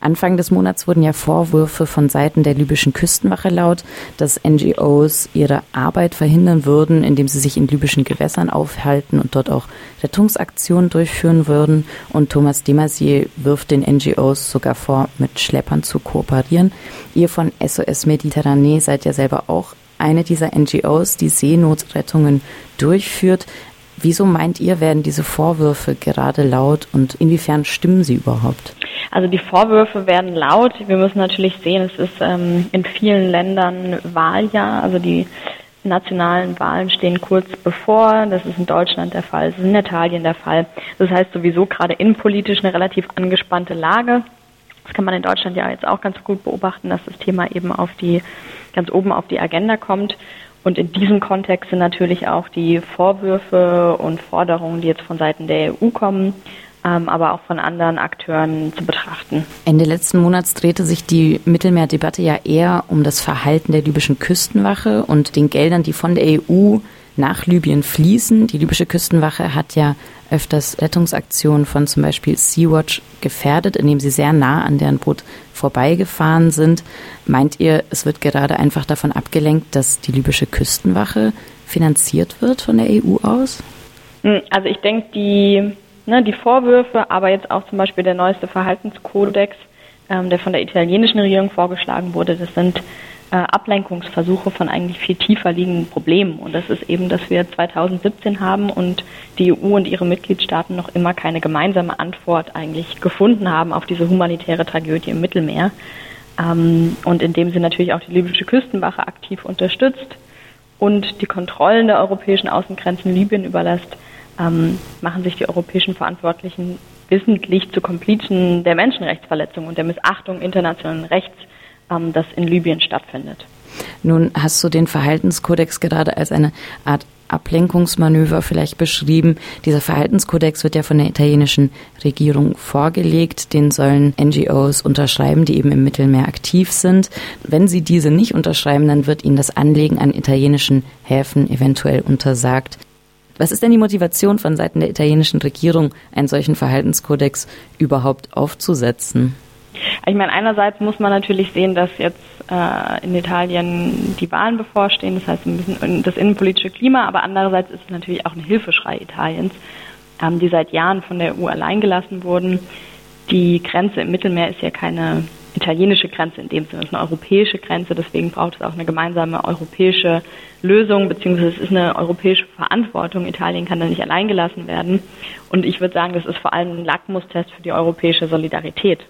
Anfang des Monats wurden ja Vorwürfe von Seiten der libyschen Küstenwache laut, dass NGOs ihre Arbeit verhindern würden, indem sie sich in libyschen Gewässern aufhalten und dort auch Rettungsaktionen durchführen würden. Und Thomas Demasier wirft den NGOs sogar vor, mit Schleppern zu kooperieren. Ihr von SOS Mediterranee seid ja selber auch eine dieser NGOs, die Seenotrettungen durchführt. Wieso meint ihr, werden diese Vorwürfe gerade laut und inwiefern stimmen sie überhaupt? Also die Vorwürfe werden laut. Wir müssen natürlich sehen, es ist ähm, in vielen Ländern Wahljahr, also die nationalen Wahlen stehen kurz bevor. Das ist in Deutschland der Fall, das ist in Italien der Fall. Das heißt sowieso gerade innenpolitisch eine relativ angespannte Lage. Das kann man in Deutschland ja jetzt auch ganz gut beobachten, dass das Thema eben auf die ganz oben auf die Agenda kommt. Und in diesem Kontext sind natürlich auch die Vorwürfe und Forderungen, die jetzt von Seiten der EU kommen, aber auch von anderen Akteuren zu betrachten. Ende letzten Monats drehte sich die Mittelmeerdebatte ja eher um das Verhalten der libyschen Küstenwache und den Geldern, die von der EU nach Libyen fließen. Die libysche Küstenwache hat ja öfters Rettungsaktionen von zum Beispiel Sea-Watch gefährdet, indem sie sehr nah an deren Boot vorbeigefahren sind. Meint ihr, es wird gerade einfach davon abgelenkt, dass die libysche Küstenwache finanziert wird von der EU aus? Hm, also ich denke, die ne, die Vorwürfe, aber jetzt auch zum Beispiel der neueste Verhaltenskodex, ähm, der von der italienischen Regierung vorgeschlagen wurde, das sind äh, Ablenkungsversuche von eigentlich viel tiefer liegenden Problemen. Und das ist eben, dass wir 2017 haben und die EU und ihre Mitgliedstaaten noch immer keine gemeinsame Antwort eigentlich gefunden haben auf diese humanitäre Tragödie im Mittelmeer. Ähm, und indem sie natürlich auch die libysche Küstenwache aktiv unterstützt und die Kontrollen der europäischen Außengrenzen Libyen überlässt, ähm, machen sich die europäischen Verantwortlichen wissentlich zu Komplizen der Menschenrechtsverletzung und der Missachtung internationalen Rechts, ähm, das in Libyen stattfindet. Nun hast du den Verhaltenskodex gerade als eine Art Ablenkungsmanöver vielleicht beschrieben. Dieser Verhaltenskodex wird ja von der italienischen Regierung vorgelegt. Den sollen NGOs unterschreiben, die eben im Mittelmeer aktiv sind. Wenn sie diese nicht unterschreiben, dann wird ihnen das Anlegen an italienischen Häfen eventuell untersagt. Was ist denn die Motivation von Seiten der italienischen Regierung, einen solchen Verhaltenskodex überhaupt aufzusetzen? Ich meine, einerseits muss man natürlich sehen, dass jetzt äh, in Italien die Wahlen bevorstehen, das heißt ein bisschen das innenpolitische Klima, aber andererseits ist es natürlich auch ein Hilfeschrei Italiens, ähm, die seit Jahren von der EU alleingelassen wurden. Die Grenze im Mittelmeer ist ja keine italienische Grenze in dem Sinne, ist eine europäische Grenze, deswegen braucht es auch eine gemeinsame europäische Lösung, beziehungsweise es ist eine europäische Verantwortung. Italien kann da nicht allein gelassen werden. Und ich würde sagen, das ist vor allem ein Lackmustest für die europäische Solidarität.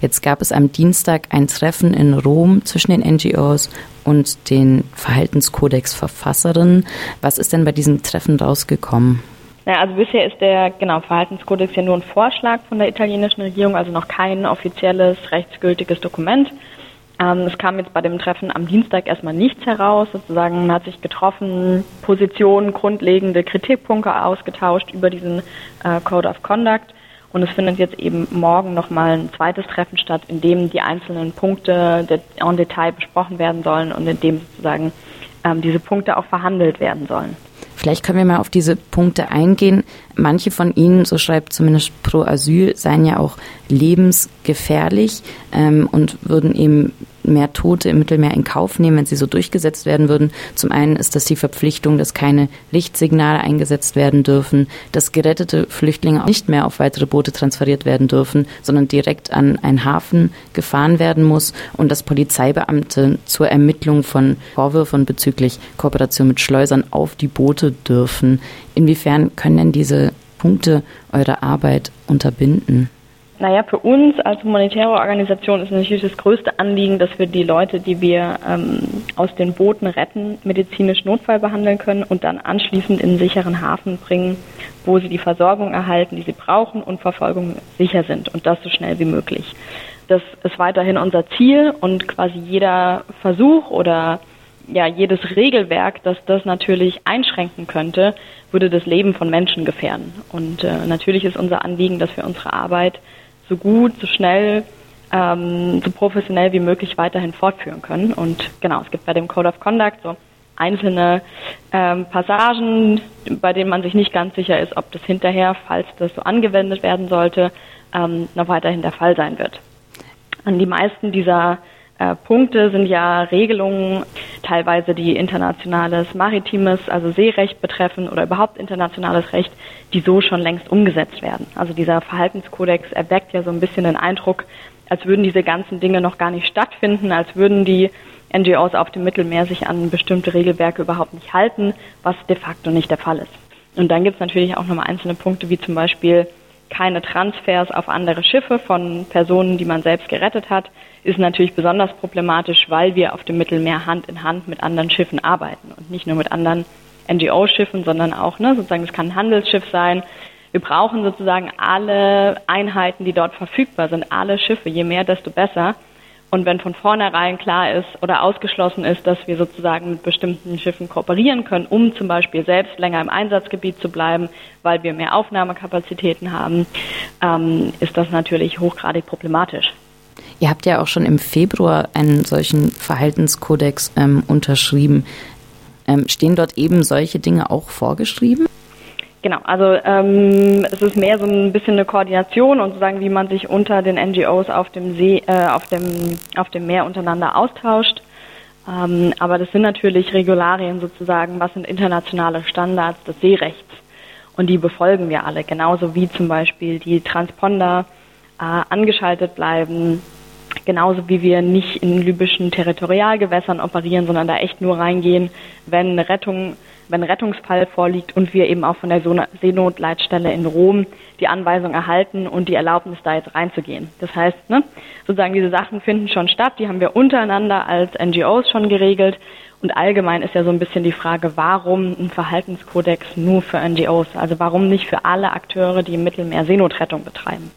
Jetzt gab es am Dienstag ein Treffen in Rom zwischen den NGOs und den Verhaltenskodex-Verfasserinnen. Was ist denn bei diesem Treffen rausgekommen? Naja, also bisher ist der genau, Verhaltenskodex ja nur ein Vorschlag von der italienischen Regierung, also noch kein offizielles, rechtsgültiges Dokument. Ähm, es kam jetzt bei dem Treffen am Dienstag erstmal nichts heraus. Sozusagen man hat sich getroffen, Positionen, grundlegende Kritikpunkte ausgetauscht über diesen äh, Code of Conduct. Und es findet jetzt eben morgen nochmal ein zweites Treffen statt, in dem die einzelnen Punkte en Detail besprochen werden sollen und in dem sozusagen ähm, diese Punkte auch verhandelt werden sollen. Vielleicht können wir mal auf diese Punkte eingehen. Manche von ihnen, so schreibt zumindest Pro Asyl, seien ja auch lebensgefährlich ähm, und würden eben mehr Tote im Mittelmeer in Kauf nehmen, wenn sie so durchgesetzt werden würden. Zum einen ist das die Verpflichtung, dass keine Lichtsignale eingesetzt werden dürfen, dass gerettete Flüchtlinge nicht mehr auf weitere Boote transferiert werden dürfen, sondern direkt an einen Hafen gefahren werden muss und dass Polizeibeamte zur Ermittlung von Vorwürfen bezüglich Kooperation mit Schleusern auf die Boote dürfen. Inwiefern können denn diese Punkte eure Arbeit unterbinden? Naja, für uns als humanitäre Organisation ist natürlich das größte Anliegen, dass wir die Leute, die wir ähm, aus den Booten retten, medizinisch Notfall behandeln können und dann anschließend in einen sicheren Hafen bringen, wo sie die Versorgung erhalten, die sie brauchen und Verfolgung sicher sind und das so schnell wie möglich. Das ist weiterhin unser Ziel und quasi jeder Versuch oder ja, jedes Regelwerk, das das natürlich einschränken könnte, würde das Leben von Menschen gefährden. Und äh, natürlich ist unser Anliegen, dass wir unsere Arbeit so gut, so schnell, ähm, so professionell wie möglich weiterhin fortführen können. Und genau, es gibt bei dem Code of Conduct so einzelne ähm, Passagen, bei denen man sich nicht ganz sicher ist, ob das hinterher, falls das so angewendet werden sollte, ähm, noch weiterhin der Fall sein wird. Und die meisten dieser äh, Punkte sind ja Regelungen, teilweise die internationales maritimes, also Seerecht betreffen oder überhaupt internationales Recht, die so schon längst umgesetzt werden. Also dieser Verhaltenskodex erweckt ja so ein bisschen den Eindruck, als würden diese ganzen Dinge noch gar nicht stattfinden, als würden die NGOs auf dem Mittelmeer sich an bestimmte Regelwerke überhaupt nicht halten, was de facto nicht der Fall ist. Und dann gibt es natürlich auch nochmal einzelne Punkte, wie zum Beispiel keine Transfers auf andere Schiffe von Personen, die man selbst gerettet hat, ist natürlich besonders problematisch, weil wir auf dem Mittelmeer Hand in Hand mit anderen Schiffen arbeiten und nicht nur mit anderen NGO-Schiffen, sondern auch, ne, sozusagen, es kann ein Handelsschiff sein. Wir brauchen sozusagen alle Einheiten, die dort verfügbar sind, alle Schiffe. Je mehr, desto besser. Und wenn von vornherein klar ist oder ausgeschlossen ist, dass wir sozusagen mit bestimmten Schiffen kooperieren können, um zum Beispiel selbst länger im Einsatzgebiet zu bleiben, weil wir mehr Aufnahmekapazitäten haben, ähm, ist das natürlich hochgradig problematisch. Ihr habt ja auch schon im Februar einen solchen Verhaltenskodex ähm, unterschrieben. Ähm, stehen dort eben solche Dinge auch vorgeschrieben? Genau, also ähm, es ist mehr so ein bisschen eine Koordination und sozusagen, wie man sich unter den NGOs auf dem See, äh, auf dem auf dem Meer untereinander austauscht. Ähm, aber das sind natürlich Regularien sozusagen, was sind internationale Standards des Seerechts und die befolgen wir alle, genauso wie zum Beispiel die Transponder äh, angeschaltet bleiben, genauso wie wir nicht in libyschen Territorialgewässern operieren, sondern da echt nur reingehen, wenn eine Rettung wenn Rettungsfall vorliegt und wir eben auch von der Seenotleitstelle in Rom die Anweisung erhalten und die Erlaubnis, da jetzt reinzugehen. Das heißt, ne, sozusagen diese Sachen finden schon statt, die haben wir untereinander als NGOs schon geregelt. Und allgemein ist ja so ein bisschen die Frage, warum ein Verhaltenskodex nur für NGOs? Also warum nicht für alle Akteure, die im Mittelmeer Seenotrettung betreiben?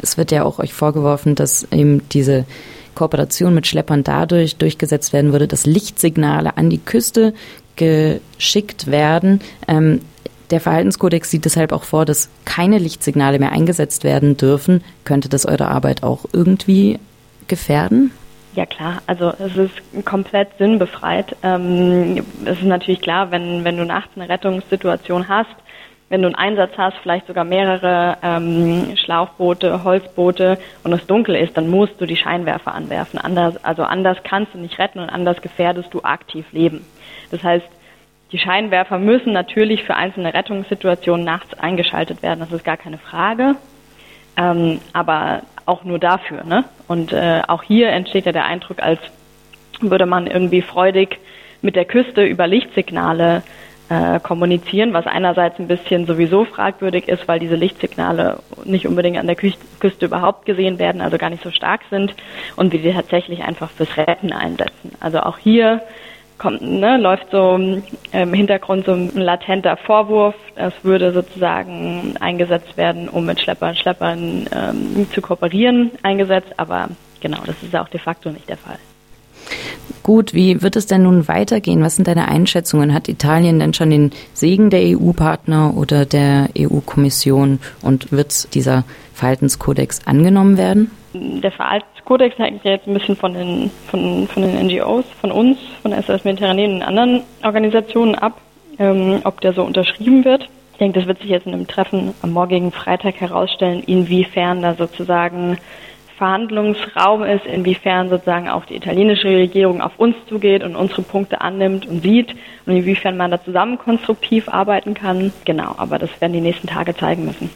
Es wird ja auch euch vorgeworfen, dass eben diese Kooperation mit Schleppern dadurch durchgesetzt werden würde, dass Lichtsignale an die Küste geschickt werden. Ähm, der Verhaltenskodex sieht deshalb auch vor, dass keine Lichtsignale mehr eingesetzt werden dürfen. Könnte das eure Arbeit auch irgendwie gefährden? Ja klar, also es ist komplett sinnbefreit. Ähm, es ist natürlich klar, wenn, wenn du nachts eine Rettungssituation hast, wenn du einen Einsatz hast, vielleicht sogar mehrere ähm, Schlauchboote, Holzboote und es dunkel ist, dann musst du die Scheinwerfer anwerfen. Anders, also anders kannst du nicht retten und anders gefährdest du aktiv Leben. Das heißt, die Scheinwerfer müssen natürlich für einzelne Rettungssituationen nachts eingeschaltet werden. Das ist gar keine Frage. Ähm, aber auch nur dafür. Ne? Und äh, auch hier entsteht ja der Eindruck, als würde man irgendwie freudig mit der Küste über Lichtsignale äh, kommunizieren, was einerseits ein bisschen sowieso fragwürdig ist, weil diese Lichtsignale nicht unbedingt an der Küste überhaupt gesehen werden, also gar nicht so stark sind und wir die tatsächlich einfach fürs Retten einsetzen. Also auch hier kommt, ne, läuft so im Hintergrund so ein latenter Vorwurf, das würde sozusagen eingesetzt werden, um mit Schleppern und Schleppern ähm, zu kooperieren, eingesetzt, aber genau, das ist auch de facto nicht der Fall. Gut, wie wird es denn nun weitergehen? Was sind deine Einschätzungen? Hat Italien denn schon den Segen der EU-Partner oder der EU-Kommission und wird dieser Verhaltenskodex angenommen werden? Der Verhaltenskodex hängt ja jetzt ein bisschen von den, von, von den NGOs, von uns, von SOS Mediterranean und anderen Organisationen ab, ähm, ob der so unterschrieben wird. Ich denke, das wird sich jetzt in einem Treffen am morgigen Freitag herausstellen, inwiefern da sozusagen Verhandlungsraum ist, inwiefern sozusagen auch die italienische Regierung auf uns zugeht und unsere Punkte annimmt und sieht und inwiefern man da zusammen konstruktiv arbeiten kann. Genau, aber das werden die nächsten Tage zeigen müssen.